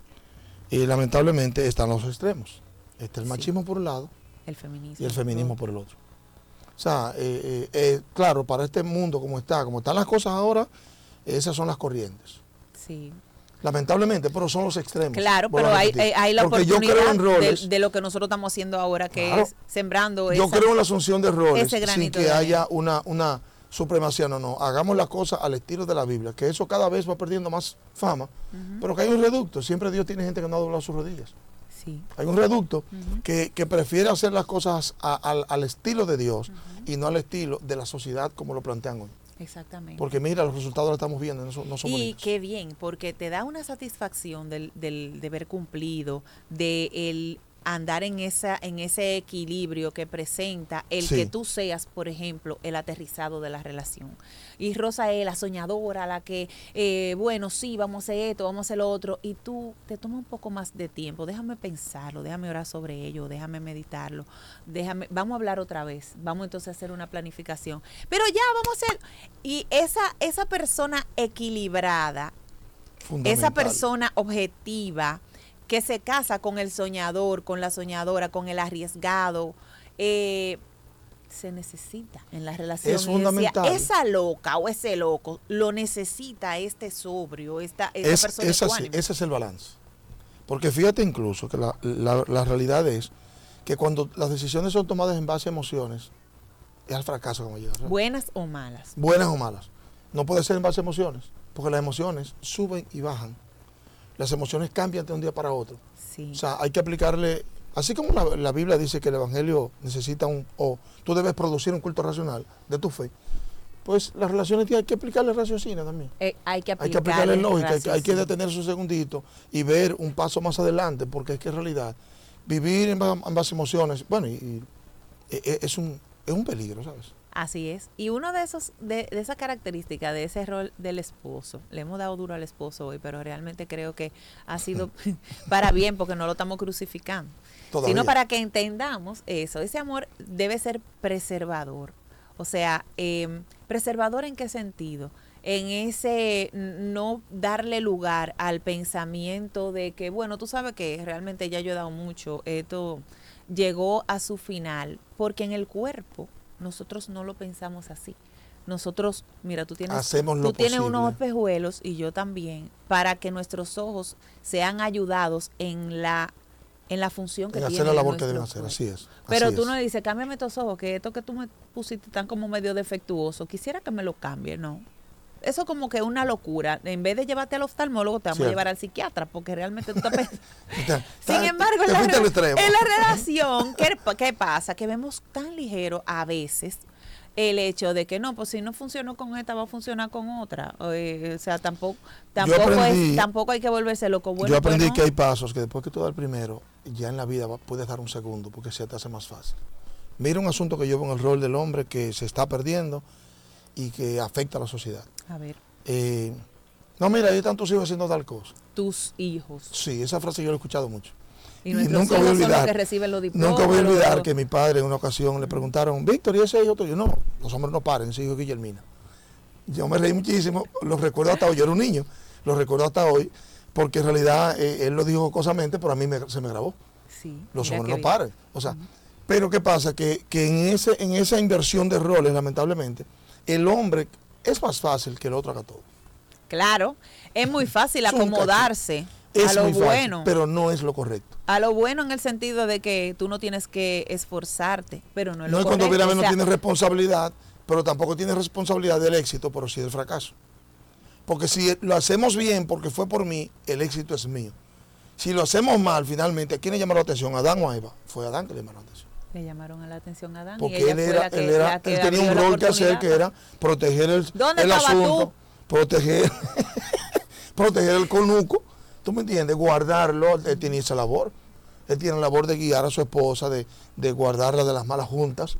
y lamentablemente están los extremos. Está el Sí. machismo por un lado El feminismo. y el feminismo por el otro. O sea, eh, eh, eh, claro, para este mundo como está, como están las cosas ahora, esas son las corrientes. Sí. Lamentablemente, pero son los extremos. Claro, pero hay, hay- la Porque oportunidad roles. de, de lo que nosotros estamos haciendo ahora, que Claro. es sembrando Yo esa- creo en la asunción de roles sin que haya una, una supremacía. No, no. Hagamos la cosa al estilo de la Biblia, que eso cada vez va perdiendo más fama, pero que hay un reducto. Siempre Dios tiene gente que no ha doblado sus rodillas. Sí. Hay un reducto que, que prefiere hacer las cosas a- al, al estilo de Dios y no al estilo de la sociedad como lo plantean hoy. Exactamente. Porque mira, los resultados los estamos viendo, no son, no son y bonitos. qué bien, porque te da una satisfacción del, del deber cumplido, de el andar en esa en ese equilibrio que presenta el Sí. que tú seas, por ejemplo, el aterrizado de la relación. Y Rosa es la soñadora, la que, eh, bueno, sí, vamos a hacer esto, vamos a hacer lo otro, y tú te toma un poco más de tiempo, déjame pensarlo, déjame orar sobre ello, déjame meditarlo, déjame, vamos a hablar otra vez, vamos entonces a hacer una planificación. Pero ya, vamos a hacer, y esa, esa persona equilibrada, esa persona objetiva que se casa con el soñador, con la soñadora, con el arriesgado, eh, se necesita en la relación. Es Y decía, fundamental. esa loca o ese loco lo necesita este sobrio, esta, esta es, persona es así, ese es el balance. Porque fíjate incluso que la, la- la realidad es que cuando las decisiones son tomadas en base a emociones, es al fracaso como llega. Buenas o malas. Buenas o malas. No puede ser en base a emociones. porque las emociones suben y bajan. Las emociones cambian de un día para otro. Sí. O sea, hay que aplicarle, así como la, la Biblia dice que el Evangelio necesita un, o tú debes producir un culto racional de tu fe, pues las relaciones hay que aplicarle raciocinio también. Eh, hay que Hay que aplicarle lógica, hay que, hay que raciocinio. detenerse un segundito y ver un paso más adelante, porque es que en realidad vivir en ambas, ambas emociones, bueno, y, y- e- e- es, un, es un peligro, ¿sabes? Así es. Y uno de esos, de, de esa característica, de ese rol del esposo, le hemos dado duro al esposo hoy, pero realmente creo que ha sido para bien porque no lo estamos crucificando. Todavía. Sino para que entendamos eso. Ese amor debe ser preservador. O sea, eh, preservador en qué sentido? En ese no darle lugar al pensamiento de que, bueno, tú sabes que realmente ya yo he dado mucho, esto llegó a su final, porque en el cuerpo nosotros no lo pensamos así. Nosotros, mira, tú tienes, Hacemos tú tienes posible. unos espejuelos y yo también, para que nuestros ojos sean ayudados en la en la función que En hacer la labor que deben hacer, así es. Pero así tú es. no dices, cámbiame estos ojos, que esto que tú me pusiste están como medio defectuoso. Quisiera que me lo cambie, no. Eso como que es una locura. En vez de llevarte al oftalmólogo, te vamos a llevar al psiquiatra, porque realmente tú. Te- Sin embargo, en la, en relación, ¿qué, ¿qué pasa? Que vemos tan ligero a veces el hecho de que no, pues si no funcionó con esta, va a funcionar con otra. O, eh, o sea, tampoco tampoco, aprendí- es, tampoco hay que volverse loco. Bueno, Yo aprendí que hay pasos que después que tú das el primero, ya en la vida va- puedes dar un segundo, porque se te hace más fácil. Mira un asunto que yo veo en el rol del hombre que se está perdiendo y que afecta a la sociedad. A ver, Eh, no, mira, ahí están tus hijos haciendo tal cosa. tus hijos. Sí, esa frase yo la he escuchado mucho. Y Y nunca voy a olvidar- que reciben los diplomas. Nunca voy a los- olvidar que mi padre en una ocasión le preguntaron, Víctor, ¿y ese hijo tuyo? No, los hombres no paren, ese hijo Guillermina. Yo me reí muchísimo, lo recuerdo hasta hoy, yo era un niño, lo recuerdo hasta hoy, porque en realidad eh, él lo dijo jocosamente, pero a mí me- se me grabó. Sí, Los hombres no bien. paran. O sea, pero ¿qué pasa? Que, que en, ese, en esa inversión de roles, lamentablemente, el hombre es más fácil que el otro haga todo. Claro, es muy fácil acomodarse Es a lo muy fácil, bueno. pero no es lo correcto. A lo bueno en el sentido de que tú no tienes que esforzarte, pero no es No lo es cuando correcto. ver, O no sea, tienes responsabilidad, pero tampoco tienes responsabilidad del éxito, pero sí del fracaso. Porque si lo hacemos bien porque fue por mí, el éxito es mío. Si lo hacemos mal, finalmente, ¿a quién le llamó la atención? ¿A Adán o a Eva? Fue Adán que le llamó la atención. Le llamaron a la atención a y Porque ella él era, la que, él era, la que él tenía un rol que hacer que era proteger el, ¿Dónde el asunto, tú? proteger, proteger el conuco, ¿tú me entiendes? Guardarlo, él tiene esa labor. Él tiene la labor de guiar a su esposa, de, de guardarla de las malas juntas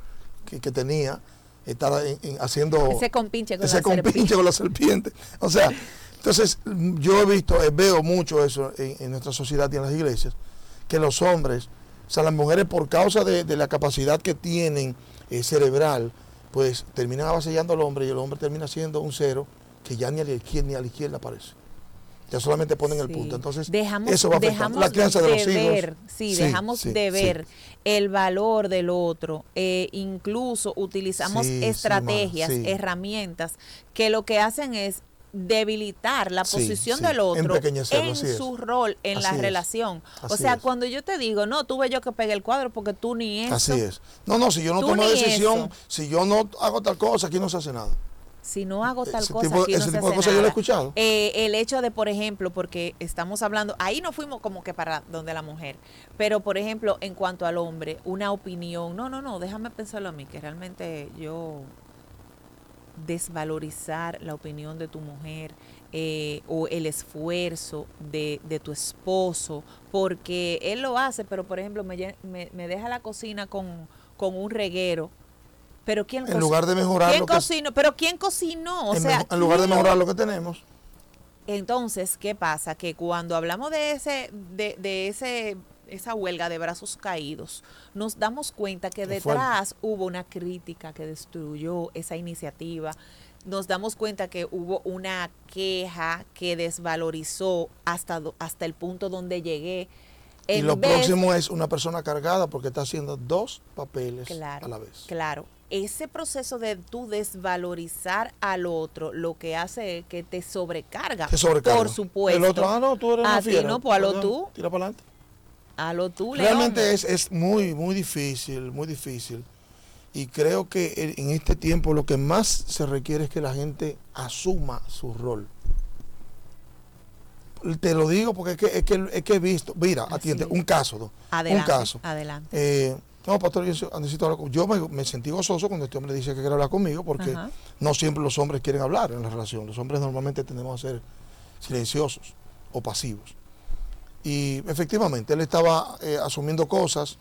que, que tenía, estar en- en- haciendo Ese compinche con ese la compinche con la serpiente. O sea, entonces yo he visto, eh, veo mucho eso en, en nuestra sociedad y en las iglesias, que los hombres, o sea, las mujeres por causa de, de la capacidad que tienen eh, cerebral, pues terminan avasallando al hombre y el hombre termina siendo un cero que ya ni a la izquierda ni a la izquierda aparece. Ya solamente ponen el punto. Entonces, dejamos, eso va dejamos la crianza de, los hijos. sí, Sí, dejamos sí, de ver el valor del otro. eh, incluso utilizamos estrategias, herramientas que lo que hacen es debilitar la Sí, posición sí, del otro en su rol en Así la es. relación. o sea, es. cuando yo te digo, no, tuve yo que pegar el cuadro porque tú ni eso. Así es. No, no, si yo no tomo decisión, eso. si yo no hago tal cosa, aquí no se hace nada. Si no hago tal Ese cosa, tipo- aquí no ese se tipo de hace cosas yo lo he nada. escuchado. Eh, el hecho de, por ejemplo, porque estamos hablando, ahí no fuimos como que para donde la mujer, pero por ejemplo, en cuanto al hombre, una opinión, no, no, no, déjame pensarlo a mí, que realmente yo desvalorizar la opinión de tu mujer eh, o el esfuerzo de, de tu esposo, porque él lo hace, pero por ejemplo me, me, me deja la cocina con, con un reguero. Pero quién En lugar de mejorar ¿Quién lo que- cocinó? Pero quién cocinó, o en, sea, en lugar de ¿quién lo- mejorar lo que tenemos, entonces, ¿qué pasa? Que cuando hablamos de ese, de, de ese, esa huelga de brazos caídos, nos damos cuenta que detrás hubo una crítica que destruyó esa iniciativa. Nos damos cuenta que hubo una queja que desvalorizó hasta, hasta el punto donde llegué. y En lo vez- próximo es una persona cargada porque está haciendo dos papeles Claro, a la vez. Claro. Ese proceso de tú desvalorizar al otro, lo que hace es que te sobrecarga. Te sobrecarga. Por supuesto. El otro, ah, no, tú eres A una fiera. no, pues, a lo tú. Tira para adelante. A lo tú, Realmente es, es muy, muy difícil, muy difícil. Y creo que en este tiempo lo que más se requiere es que la gente asuma su rol. te lo digo porque es que, es que, es que he visto, mira, Así atiende, es. un caso. Adelante, un caso. adelante. Eh, no, pastor, yo necesito hablar con- Yo me, me sentí gozoso cuando este hombre dice que quiere hablar conmigo porque Ajá. no siempre los hombres quieren hablar en la relación. Los hombres normalmente tendemos a ser silenciosos o pasivos. Y efectivamente, él estaba eh, asumiendo cosas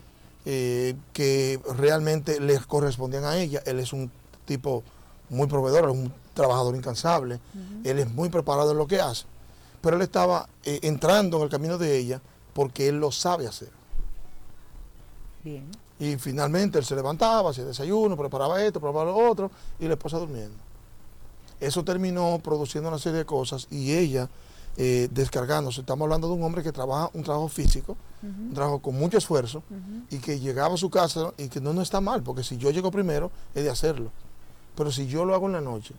eh, que realmente le correspondían a ella. Él es un tipo muy proveedor, es un trabajador incansable, él es muy preparado en lo que hace, pero él estaba eh, entrando en el camino de ella porque él lo sabe hacer. Bien. Y finalmente él se levantaba, hacía desayuno, preparaba esto, preparaba lo otro, y la esposa durmiendo. Eso terminó produciendo una serie de cosas y ella eh, descargándose. Estamos hablando de un hombre que trabaja un trabajo físico, un trabajo con mucho esfuerzo, y que llegaba a su casa y que no, no está mal, porque si yo llego primero, he de hacerlo. Pero si yo lo hago en la noche,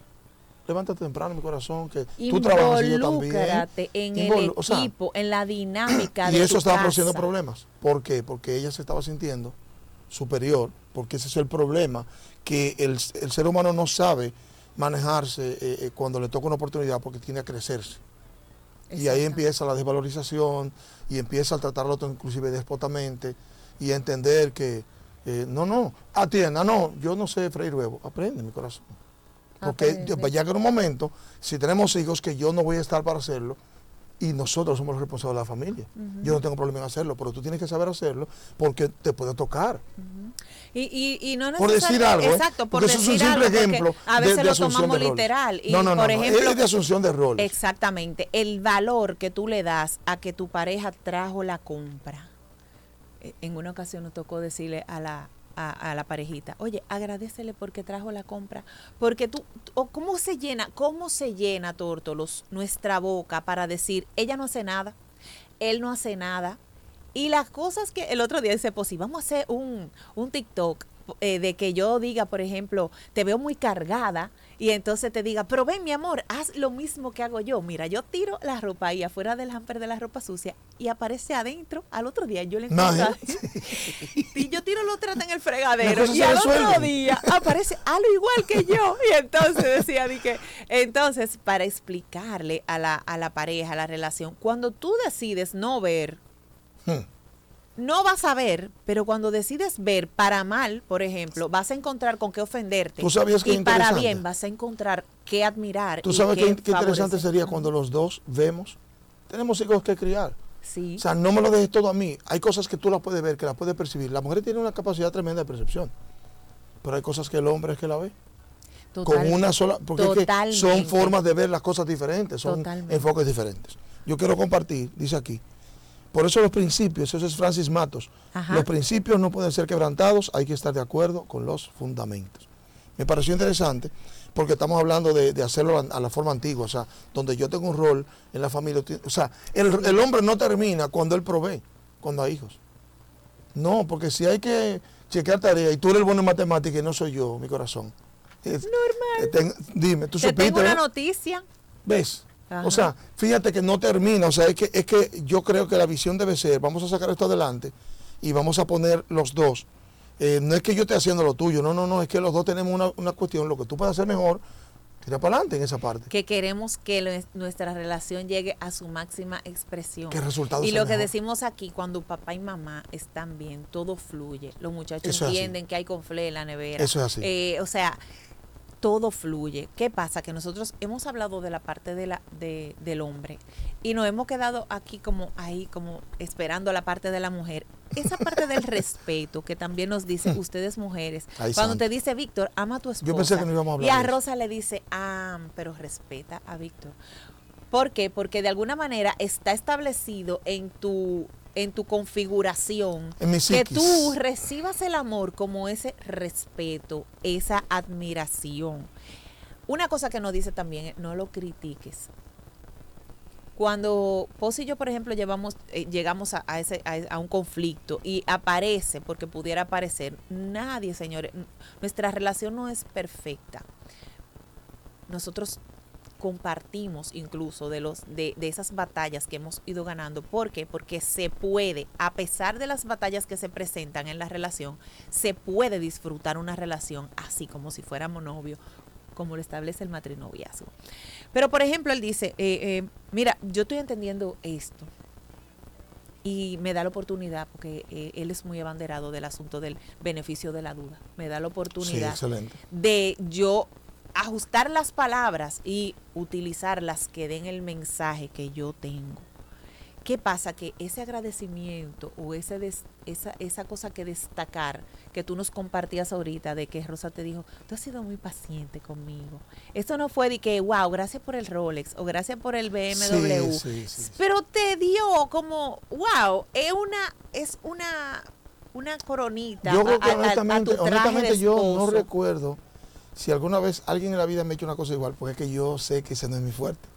levántate temprano, mi corazón, que tú trabajas y yo también. En el o sea, equipo, en la dinámica y de eso estaba casa. produciendo problemas. ¿Por qué? Porque ella se estaba sintiendo superior, porque ese es el problema, que el, el ser humano no sabe manejarse eh, eh, cuando le toca una oportunidad porque tiene que crecerse. Y ahí empieza la desvalorización y empieza a tratar al otro inclusive despotamente y a entender que, eh, no, no, atienda, no, yo no sé freír huevo, aprende mi corazón. Porque Aprende. ya que en un momento, si tenemos hijos, que yo no voy a estar para hacerlo, y nosotros somos los responsables de la familia. Yo no tengo problema en hacerlo, pero tú tienes que saber hacerlo porque te puede tocar. Y, y, y no Por decir algo, ¿eh? Exacto, por porque eso es un decir simple algo, ejemplo a veces de lo tomamos de literal. Y, no, no, no, por ejemplo, es de asunción de roles. Exactamente. El valor que tú le das a que tu pareja trajo la compra. Eh, En una ocasión nos tocó decirle a la, a, a la parejita, oye, agradecele porque trajo la compra. Porque tú, o ¿cómo se llena, cómo se llena, Tórtolos, nuestra boca para decir, ella no hace nada, él no hace nada? Y las cosas que el otro día dice, pues si vamos a hacer un, un TikTok eh, de que yo diga, por ejemplo, te veo muy cargada y entonces te diga, pero ven mi amor, haz lo mismo que hago yo. Mira, yo tiro la ropa ahí afuera del hamper de la ropa sucia y aparece adentro. Al otro día yo le encuentro. Imagínate. y yo tiro los tratos en el fregadero y al otro día aparece algo igual que yo. Y entonces decía, di que, entonces, para explicarle a la, a la pareja, a la relación, cuando tú decides no ver, Hmm. no vas a ver, pero cuando decides ver para mal, por ejemplo, vas a encontrar con qué ofenderte. ¿Tú sabías y para bien vas a encontrar qué admirar. Tú sabes qué, qué interesante sería cuando los dos vemos, tenemos hijos que criar. Sí. O sea, no me lo dejes todo a mí. Hay cosas que tú las puedes ver, que las puedes percibir. La mujer tiene una capacidad tremenda de percepción. Pero hay cosas que el hombre es que la ve. con Total- una sola, porque es que son totalmente. formas de ver las cosas diferentes, son Totalmente. enfoques diferentes. Yo quiero compartir, dice aquí, por eso los principios, eso es Francis Matos, Ajá. los principios no pueden ser quebrantados, hay que estar de acuerdo con los fundamentos. Me pareció interesante porque estamos hablando de, de hacerlo a, a la forma antigua, o sea, donde yo tengo un rol en la familia, o sea, el, el hombre no termina cuando él provee, cuando hay hijos. No, porque si hay que chequear tareas y tú eres el bueno en matemáticas y no soy yo, mi corazón. Normal. dime, tú Te supiste. tengo una ¿no? noticia. ¿Ves? Ajá. O sea, fíjate que no termina, o sea, es que, es que yo creo que la visión debe ser, vamos a sacar esto adelante y vamos a poner los dos. Eh, no es que yo esté haciendo lo tuyo, no, no, no, es que los dos tenemos una, una cuestión, lo que tú puedes hacer mejor, tira para adelante en esa parte. que queremos que lo- nuestra relación llegue a su máxima expresión. Que resultado y lo que decimos aquí, cuando papá y mamá están bien, todo fluye. Los muchachos Eso entienden que hay confle en la nevera. Eso es así. Eh, o sea, todo fluye. ¿Qué pasa? Que nosotros hemos hablado de la parte de la, de, del hombre y nos hemos quedado aquí como ahí, como esperando la parte de la mujer. Esa parte del respeto que también nos dice ustedes mujeres. Ay, cuando te dice Víctor, ama a tu esposa. Yo pensé que no íbamos a hablar Y a. Rosa le dice, ah, pero respeta a Víctor. ¿Por qué? Porque de alguna manera está establecido en tu en tu configuración En que tú recibas el amor como ese respeto, esa admiración. Una cosa que nos dice también, es, no lo critiques. Cuando Pos y yo, por ejemplo, llevamos, eh, llegamos a, a ese, a, a un conflicto y aparece, porque pudiera aparecer, nadie, señores, nuestra relación no es perfecta. Nosotros compartimos incluso de los de, de esas batallas que hemos ido ganando. ¿Por qué? Porque se puede, a pesar de las batallas que se presentan en la relación, se puede disfrutar una relación así como si fuéramos novios, como lo establece el matrinoviazgo. Pero, por ejemplo, él dice, eh, eh, mira, yo estoy entendiendo esto y me da la oportunidad, porque eh, él es muy abanderado del asunto del beneficio de la duda, me da la oportunidad de yo ajustar las palabras y utilizar las que den el mensaje que yo tengo. ¿Qué pasa? Que ese agradecimiento o ese esa, esa cosa que destacar que tú nos compartías ahorita de que Rosa te dijo, tú has sido muy paciente conmigo. Esto no fue de que, wow, gracias por el Rolex o gracias por el BMW. pero te dio como, wow, es una, es una, una coronita. Yo creo que honestamente, yo no recuerdo si alguna vez alguien en la vida me ha hecho una cosa igual, porque es que yo sé que ese no es mi fuerte.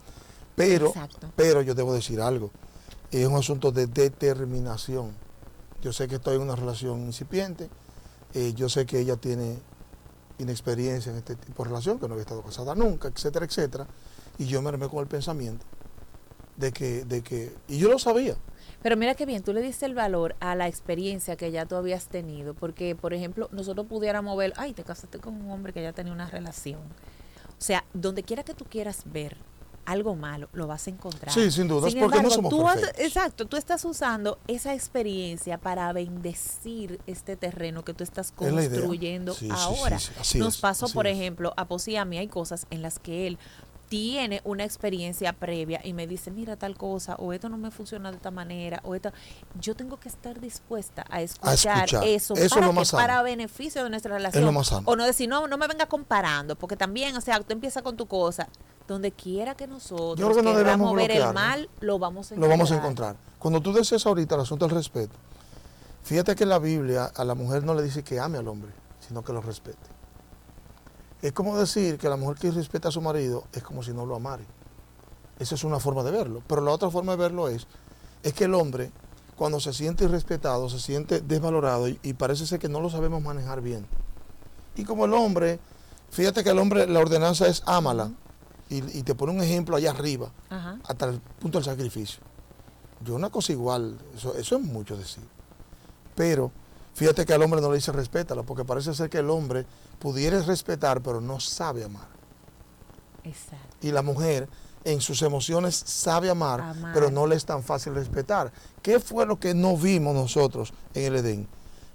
Pero, pero yo debo decir algo es un asunto de determinación. Yo sé que estoy en una relación incipiente, eh, yo sé que ella tiene inexperiencia en este tipo de relación, que no había estado casada nunca, etcétera, etcétera, y yo me armé con el pensamiento de que, de que, y yo lo sabía. Pero mira qué bien, tú le diste el valor a la experiencia que ya tú habías tenido, porque, por ejemplo, nosotros pudiéramos ver, ay, te casaste con un hombre que ya tenía una relación. O sea, donde quiera que tú quieras ver algo malo, lo vas a encontrar. Sí, sin duda, porque no somos tú Exacto, tú estás usando esa experiencia para bendecir este terreno que tú estás construyendo ahora. Nos pasó, por ejemplo, a Posí a mí hay cosas en las que él tiene una experiencia previa y me dice, mira tal cosa, o esto no me funciona de esta manera, o esto, yo tengo que estar dispuesta a escuchar, eso, para, para beneficio de nuestra relación. O no decir, no, no me venga comparando, porque también, o sea, tú empiezas con tu cosa, donde quiera que nosotros Yo no queramos ver el mal, lo vamos a encontrar. Lo vamos a encontrar. Cuando tú dices ahorita el asunto del respeto, fíjate que en la Biblia a la mujer no le dice que ame al hombre, sino que lo respete. Es como decir que la mujer que respeta a su marido es como si no lo amara. Esa es una forma de verlo. Pero la otra forma de verlo es, es que el hombre, cuando se siente irrespetado, se siente desvalorado y, y parece ser que no lo sabemos manejar bien. Y como el hombre, fíjate que el hombre, la ordenanza es ámala y, te pone un ejemplo allá arriba, hasta el punto del sacrificio. Yo una cosa igual, eso, eso es mucho decir. Pero fíjate que al hombre no le dice respétala, porque parece ser que el hombre pudiera respetar, pero no sabe amar. Exacto. Y la mujer en sus emociones sabe amar, pero no le es tan fácil respetar. ¿Qué fue lo que no vimos nosotros en el Edén?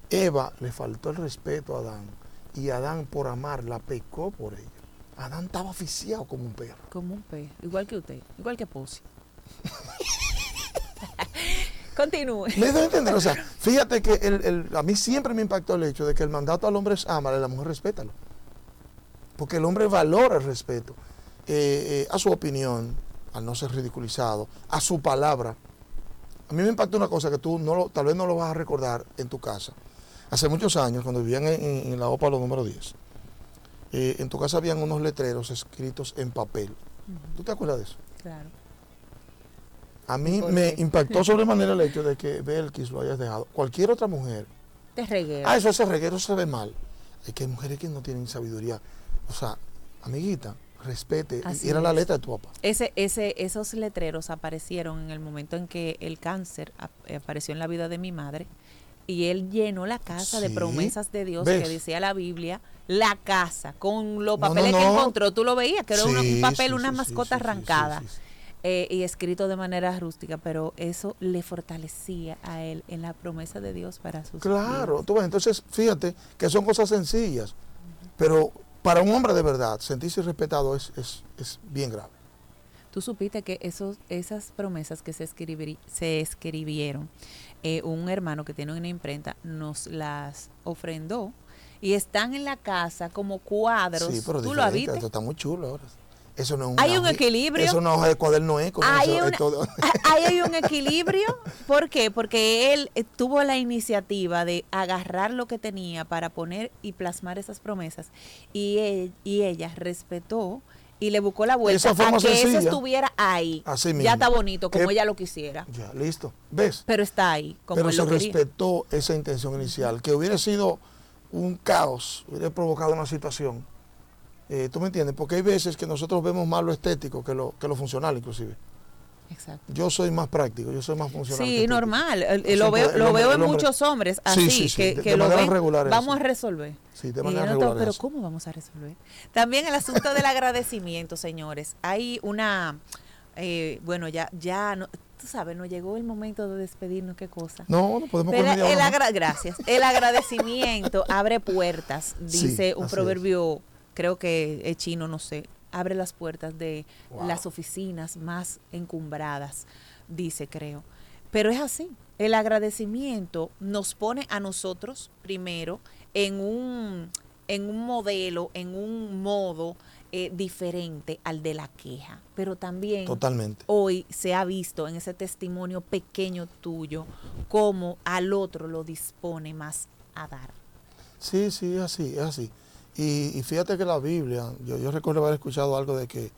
Eva le faltó el respeto a Adán y Adán por amar la pecó por ella. Adán estaba oficiado como un perro. Como un perro, igual que usted, igual que Posi. Continúe. Me a entender, o sea, fíjate que el, a mí siempre me impactó el hecho de que el mandato al hombre es amar, a la mujer respétalo. Porque el hombre valora el respeto eh, eh, a su opinión, al no ser ridiculizado, a su palabra. A mí me impactó una cosa que tú no tal vez no lo vas a recordar en tu casa. Hace muchos años, cuando vivían en, en la OPA los número 10, eh, en tu casa habían unos letreros escritos en papel. ¿Tú te acuerdas de eso? Claro. A mí me impactó sobremanera el hecho de que Belkis lo hayas dejado. Cualquier otra mujer. De reguero. Ah, eso ese reguero se ve mal. Es que hay mujeres que no tienen sabiduría. O sea, amiguita, respete. y era la letra de tu papá. Ese, ese, esos letreros aparecieron en el momento en que el cáncer apareció en la vida de mi madre y él llenó la casa de promesas de Dios que decía la Biblia, la casa, con los papeles que encontró, tú lo veías, que era un papel, una mascota arrancada. Eh, y escrito de manera rústica, pero eso le fortalecía a él en la promesa de Dios para sus Claro, tú ves, entonces fíjate que son cosas sencillas, pero para un hombre de verdad, sentirse respetado es, es, es bien grave. Tú supiste que esos, esas promesas que se, se escribieron eh, un hermano que tiene una imprenta nos las ofrendó y están en la casa como cuadros. Sí, pero ¿Tú lo Esto está muy chulo ahora. Eso no es un hay un equilibrio. Eso no es cuaderno es como hay, hay un equilibrio. ¿Por qué? Porque él eh, tuvo la iniciativa de agarrar lo que tenía para poner y plasmar esas promesas. Y, él, y ella respetó y le buscó la vuelta a que eso estuviera ahí. Ya está bonito, como ella lo quisiera. Ya, listo. ¿Ves? Pero está ahí, como Pero se respetó esa intención inicial, que hubiera sido un caos, hubiera provocado una situación. Eh, ¿Tú me entiendes? Porque hay veces que nosotros vemos más lo estético que lo, que lo funcional, inclusive. Exacto. Yo soy más práctico, yo soy más funcional. Sí, normal. El- Siempre Lo veo, lo veo en muchos hombres Sí, así, sí, sí, que, de- que de lo ven, vamos a resolver. Sí, de manera regular pero. ¿cómo vamos a resolver? También el asunto del agradecimiento, señores. Hay una, eh, bueno, ya, ya, no, tú sabes, nos llegó el momento de despedirnos, qué cosa. No, no podemos Pero el agra- gracias. El agradecimiento abre puertas, Sí, dice un proverbio, creo que es chino, no sé. Abre las puertas de Wow. las oficinas más encumbradas, dice, creo. Pero es así. El agradecimiento nos pone a nosotros primero en un, en un modelo, en un modo eh, diferente al de la queja. Pero también Totalmente. hoy se ha visto en ese testimonio pequeño tuyo cómo al otro lo dispone más a dar. Sí, sí, es así, es así. Y, y fíjate que la Biblia, yo, yo recuerdo haber escuchado algo de que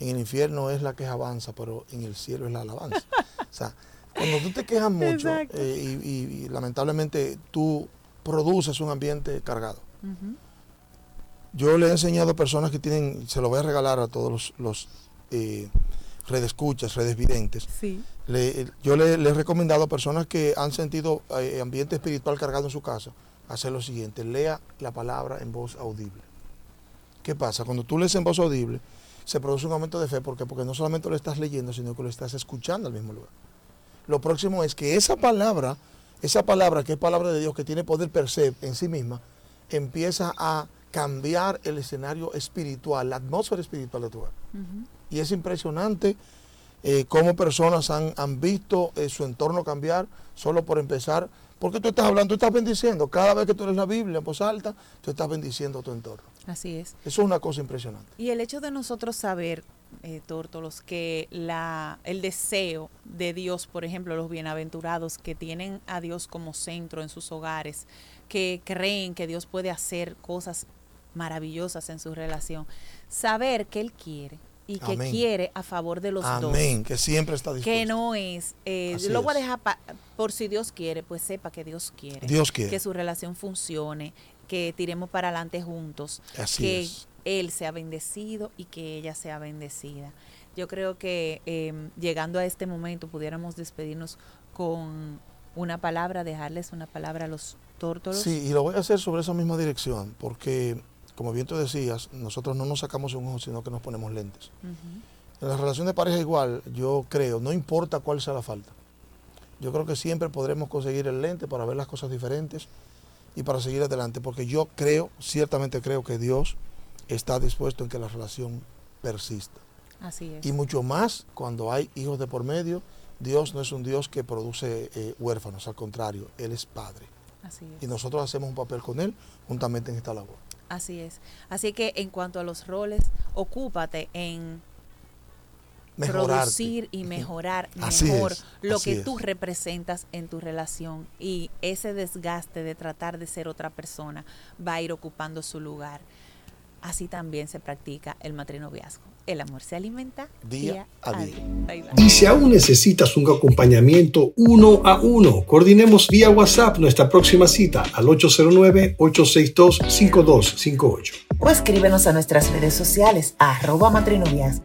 en el infierno es la queja avanza, pero en el cielo es la alabanza. o sea, cuando tú te quejas mucho eh, y, y- y lamentablemente tú produces un ambiente cargado. Yo le he enseñado a personas que tienen, se lo voy a regalar a todos los, los eh, redescuchas, redes videntes. Sí. Le- yo le, le he recomendado a personas que han sentido eh, ambiente espiritual cargado en su casa, hacer lo siguiente, lea la palabra en voz audible. ¿Qué pasa? Cuando tú lees en voz audible, se produce un aumento de fe, ¿por qué? Porque no solamente lo estás leyendo, sino que lo estás escuchando al mismo lugar. Lo próximo es que esa palabra, esa palabra que es palabra de Dios, que tiene poder per se en sí misma, empieza a cambiar el escenario espiritual, la atmósfera espiritual de tu hogar. Y es impresionante eh, cómo personas han, han visto eh, su entorno cambiar solo por empezar. Porque tú estás hablando, tú estás bendiciendo. Cada vez que tú lees la Biblia en voz alta, tú estás bendiciendo tu entorno. Así es. Eso es una cosa impresionante. Y el hecho de nosotros saber, eh, Tórtolos, que la, el deseo de Dios, por ejemplo, los bienaventurados que tienen a Dios como centro en sus hogares, que creen que Dios puede hacer cosas maravillosas en su relación, saber que Él quiere y que Amén. quiere a favor de los dos. Amén, que siempre está dispuesto. Que no es, eh, lo voy a dejar pa- por si Dios quiere, pues sepa que Dios quiere. Dios quiere. Que su relación funcione, que tiremos para adelante juntos, Así que es. él sea bendecido y que ella sea bendecida. Yo creo que eh, llegando a este momento pudiéramos despedirnos con una palabra, dejarles una palabra a los tórtolos. Sí, y lo voy a hacer sobre esa misma dirección, porque, como bien tú decías, nosotros no nos sacamos un ojo, sino que nos ponemos lentes. En la relación de pareja igual, yo creo, no importa cuál sea la falta, yo creo que siempre podremos conseguir el lente para ver las cosas diferentes y para seguir adelante, porque yo creo, ciertamente creo que Dios está dispuesto en que la relación persista. Así es. Y mucho más cuando hay hijos de por medio, Dios no es un Dios que produce eh, huérfanos, al contrario, Él es Padre. Así es. Y nosotros hacemos un papel con Él juntamente en esta labor. Así es. Así que en cuanto a los roles, ocúpate en Mejorarte. producir y mejorar mejor es, lo que es. tú representas en tu relación y ese desgaste de tratar de ser otra persona va a ir ocupando su lugar. Así también se practica el matrinoviazgo. El amor se alimenta Día día, a día. Y si aún necesitas un acompañamiento uno a uno, coordinemos vía WhatsApp nuestra próxima cita al 809-862-5258. o escríbenos a nuestras redes sociales arroba matrinoviazgo.